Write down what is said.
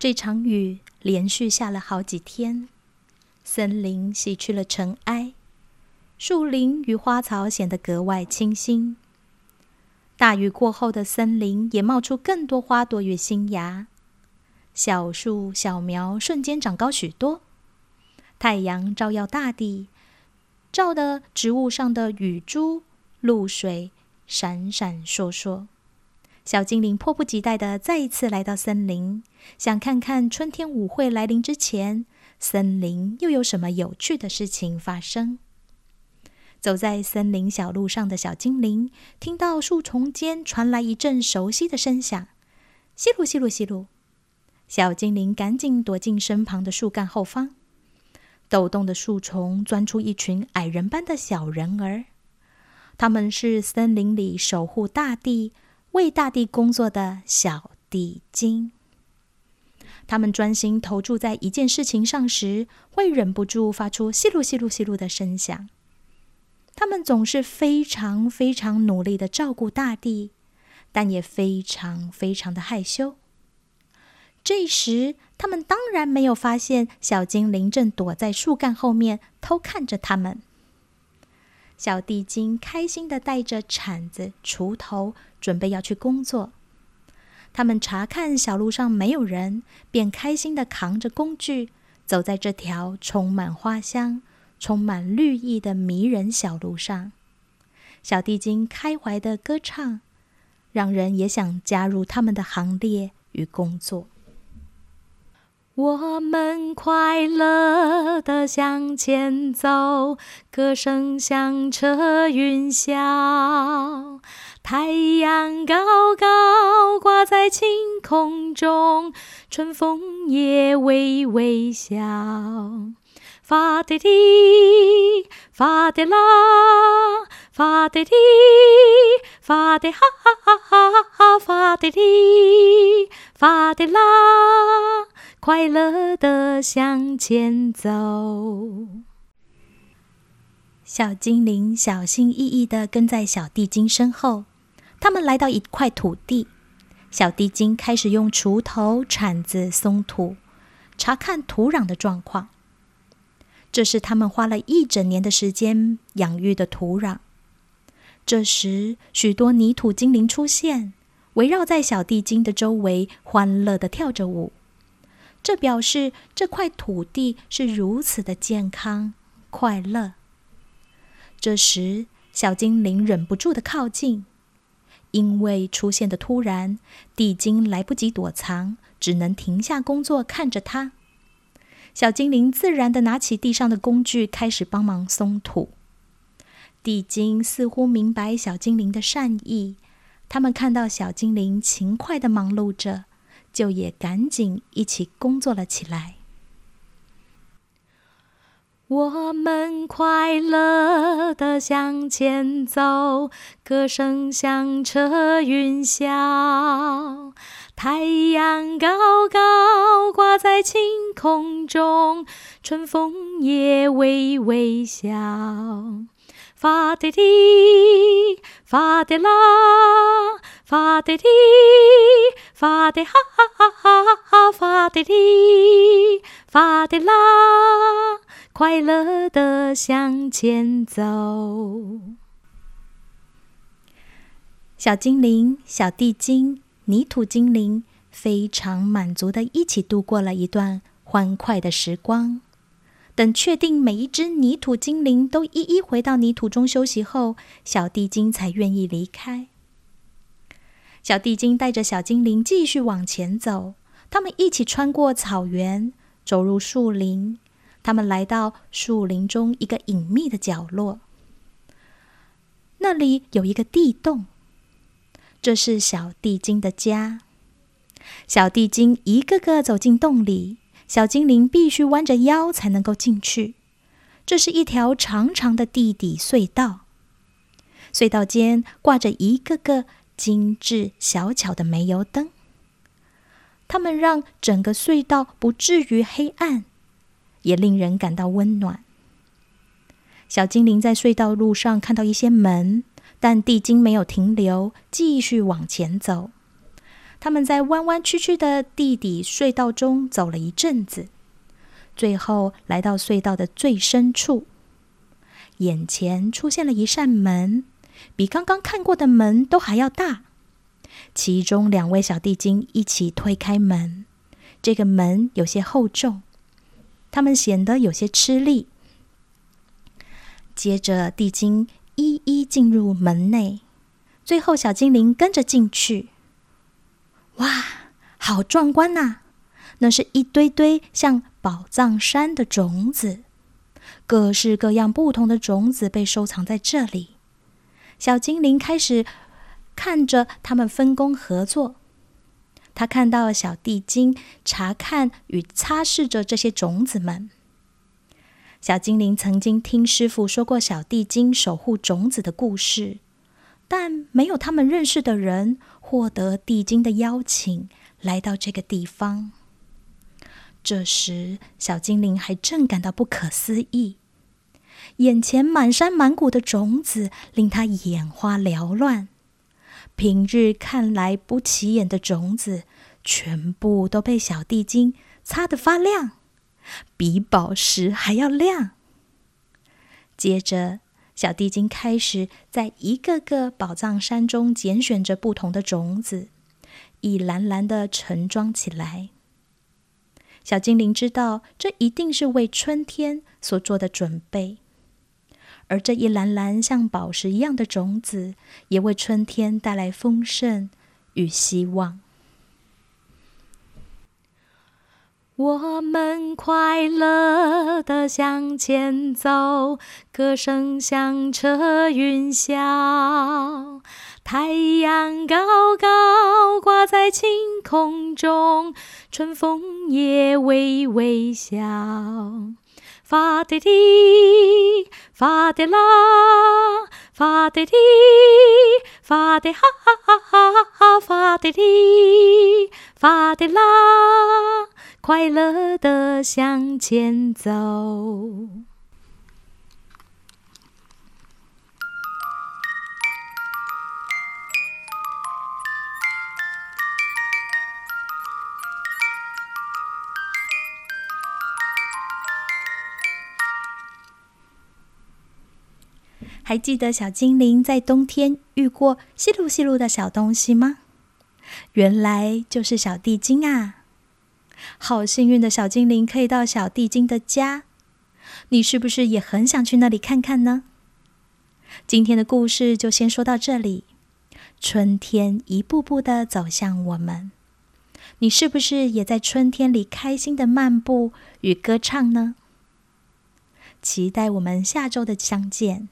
这场雨连续下了好几天，森林洗去了尘埃，树林与花草显得格外清新。大雨过后的森林也冒出更多花朵与新芽，小树小苗瞬间长高许多。太阳照耀大地，照得植物上的雨珠、露水闪闪烁烁。小精灵迫不及待的再一次来到森林，想看看春天舞会来临之前，森林又有什么有趣的事情发生。走在森林小路上的小精灵，听到树丛间传来一阵熟悉的声响，吸噜吸噜吸噜。小精灵赶紧躲进身旁的树干后方，抖动的树丛钻出一群矮人般的小人儿，他们是森林里守护大地。为大地工作的小地精，他们专心投注在一件事情上时，会忍不住发出“吸噜吸噜吸噜”的声响。他们总是非常非常努力的照顾大地，但也非常非常的害羞。这时，他们当然没有发现小精灵正躲在树干后面偷看着他们。小地精开心的带着铲子、锄头，准备要去工作。他们查看小路上没有人，便开心的扛着工具，走在这条充满花香、充满绿意的迷人小路上。小地精开怀的歌唱，让人也想加入他们的行列与工作。我们快乐地向前走，歌声响彻云霄。太阳高高挂在晴空中，春风也微微笑。发的滴，发的啦，发的滴，发的哈哈哈哈哈，发的滴，发的啦。快乐的向前走，小精灵小心翼翼的跟在小地精身后。他们来到一块土地，小地精开始用锄头、铲子松土，查看土壤的状况。这是他们花了一整年的时间养育的土壤。这时，许多泥土精灵出现，围绕在小地精的周围，欢乐的跳着舞。这表示这块土地是如此的健康快乐。这时，小精灵忍不住的靠近，因为出现的突然，地精来不及躲藏，只能停下工作看着他。小精灵自然的拿起地上的工具，开始帮忙松土。地精似乎明白小精灵的善意，他们看到小精灵勤快的忙碌着。就也赶紧一起工作了起来。我们快乐的向前走，歌声响彻云霄。太阳高高挂在晴空中，春风也微微笑。发的滴，发的啦。发的滴，发的哈哈哈哈哈，发的滴，发的啦，快乐的向前走。小精灵、小地精、泥土精灵非常满足的一起度过了一段欢快的时光。等确定每一只泥土精灵都一一回到泥土中休息后，小地精才愿意离开。小地精带着小精灵继续往前走，他们一起穿过草原，走入树林。他们来到树林中一个隐秘的角落，那里有一个地洞，这是小地精的家。小地精一个个走进洞里，小精灵必须弯着腰才能够进去。这是一条长长的地底隧道，隧道间挂着一个个。精致小巧的煤油灯，它们让整个隧道不至于黑暗，也令人感到温暖。小精灵在隧道路上看到一些门，但地精没有停留，继续往前走。他们在弯弯曲曲的地底隧道中走了一阵子，最后来到隧道的最深处。眼前出现了一扇门，比刚刚看过的门都还要大。其中两位小地精一起推开门，这个门有些厚重，他们显得有些吃力。接着，地精一一进入门内，最后小精灵跟着进去。哇，好壮观呐！那是一堆堆像宝藏山的种子，各式各样不同的种子被收藏在这里。小精灵开始看着他们分工合作。他看到了小地精查看与擦拭着这些种子们。小精灵曾经听师傅说过小地精守护种子的故事，但没有他们认识的人。获得地精的邀请，来到这个地方。这时，小精灵还正感到不可思议，眼前满山满谷的种子令他眼花缭乱。平日看来不起眼的种子，全部都被小地精擦得发亮，比宝石还要亮。接着。小地精开始在一个个宝藏山中拣选着不同的种子，一篮篮的盛装起来。小精灵知道，这一定是为春天所做的准备，而这一篮篮像宝石一样的种子，也为春天带来丰盛与希望。我们快乐的向前走，歌声响彻云霄。太阳高高挂在晴空中，春风也微微笑。发的滴，发的啦，发的滴，发的哈哈哈哈哈，发的哩，发的啦。快乐的向前走。还记得小精灵在冬天遇过稀噜稀噜的小东西吗？原来就是小地精啊！好幸运的小精灵可以到小地精的家，你是不是也很想去那里看看呢？今天的故事就先说到这里。春天一步步的走向我们，你是不是也在春天里开心的漫步与歌唱呢？期待我们下周的相见。